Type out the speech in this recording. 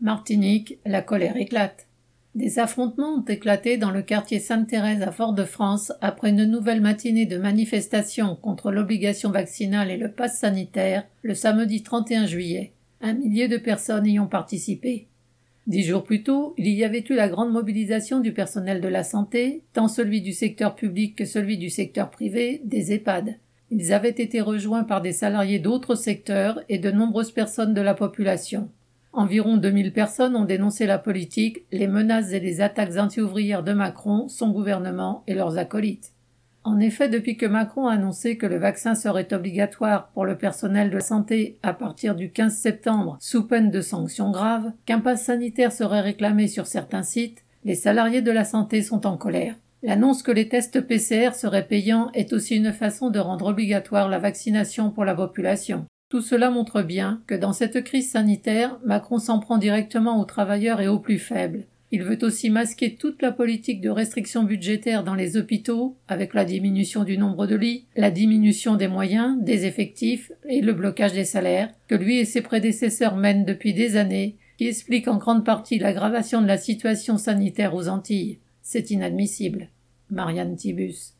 Martinique, la colère éclate. Des affrontements ont éclaté dans le quartier Sainte-Thérèse à Fort-de-France après une nouvelle matinée de manifestation contre l'obligation vaccinale et le pass sanitaire le samedi 31 juillet. Un millier de personnes y ont participé. Dix jours plus tôt, il y avait eu la grande mobilisation du personnel de la santé, tant celui du secteur public que celui du secteur privé, des EHPAD. Ils avaient été rejoints par des salariés d'autres secteurs et de nombreuses personnes de la population. Environ 2000 personnes ont dénoncé la politique, les menaces et les attaques anti-ouvrières de Macron, son gouvernement et leurs acolytes. En effet, depuis que Macron a annoncé que le vaccin serait obligatoire pour le personnel de santé à partir du 15 septembre sous peine de sanctions graves, qu'un pass sanitaire serait réclamé sur certains sites, les salariés de la santé sont en colère. L'annonce que les tests PCR seraient payants est aussi une façon de rendre obligatoire la vaccination pour la population. Tout cela montre bien que dans cette crise sanitaire, Macron s'en prend directement aux travailleurs et aux plus faibles. Il veut aussi masquer toute la politique de restriction budgétaire dans les hôpitaux, avec la diminution du nombre de lits, la diminution des moyens, des effectifs et le blocage des salaires, que lui et ses prédécesseurs mènent depuis des années, qui explique en grande partie l'aggravation de la situation sanitaire aux Antilles. C'est inadmissible. Marianne Tibus.